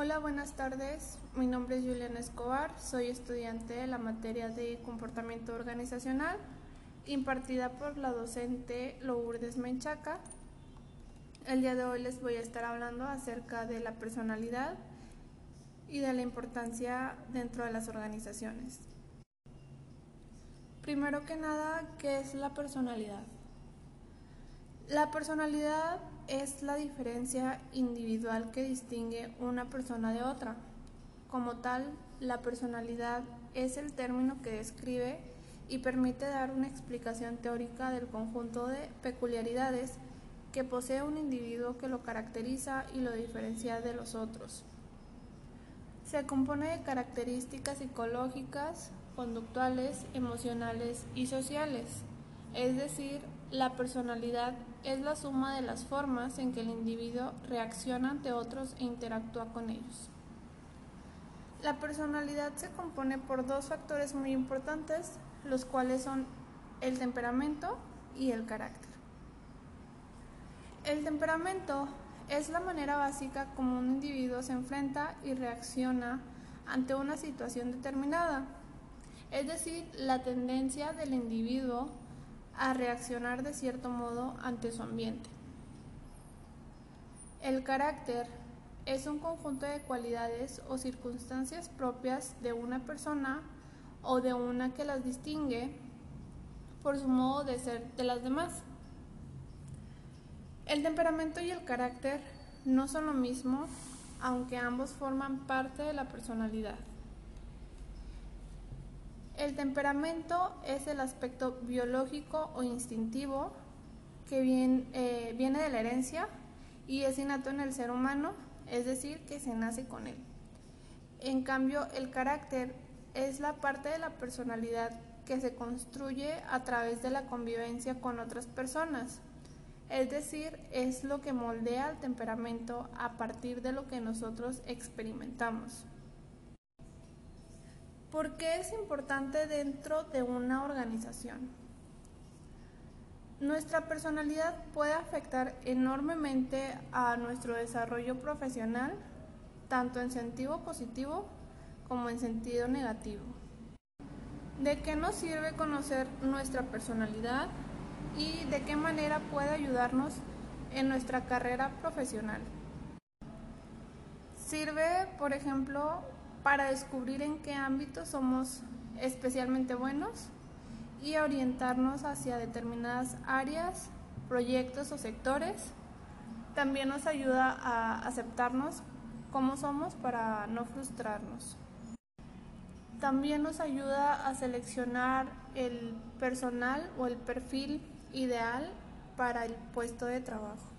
Hola, buenas tardes. Mi nombre es Juliana Escobar. Soy estudiante de la materia de comportamiento organizacional impartida por la docente Lourdes Menchaca. El día de hoy les voy a estar hablando acerca de la personalidad y de la importancia dentro de las organizaciones. Primero que nada, ¿qué es la personalidad? La personalidad es la diferencia individual que distingue una persona de otra. Como tal, la personalidad es el término que describe y permite dar una explicación teórica del conjunto de peculiaridades que posee un individuo que lo caracteriza y lo diferencia de los otros. Se compone de características psicológicas, conductuales, emocionales y sociales, es decir, la personalidad es la suma de las formas en que el individuo reacciona ante otros e interactúa con ellos. La personalidad se compone por dos factores muy importantes, los cuales son el temperamento y el carácter. El temperamento es la manera básica como un individuo se enfrenta y reacciona ante una situación determinada, es decir, la tendencia del individuo a reaccionar de cierto modo ante su ambiente. El carácter es un conjunto de cualidades o circunstancias propias de una persona o de una que las distingue por su modo de ser de las demás. El temperamento y el carácter no son lo mismo, aunque ambos forman parte de la personalidad. El temperamento es el aspecto biológico o instintivo que eh, viene, de la herencia y es innato en el ser humano, es decir, que se nace con él. En cambio, el carácter es la parte de la personalidad que se construye a través de la convivencia con otras personas. Es decir, es lo que moldea el temperamento a partir de lo que nosotros experimentamos. ¿Por qué es importante dentro de una organización? Nuestra personalidad puede afectar enormemente a nuestro desarrollo profesional, tanto en sentido positivo como en sentido negativo. ¿De qué nos sirve conocer nuestra personalidad y de qué manera puede ayudarnos en nuestra carrera profesional? Sirve, por ejemplo, para descubrir en qué ámbitos somos especialmente buenos y orientarnos hacia determinadas áreas, proyectos o sectores. También nos ayuda a aceptarnos como somos para no frustrarnos. También nos ayuda a seleccionar el personal o el perfil ideal para el puesto de trabajo.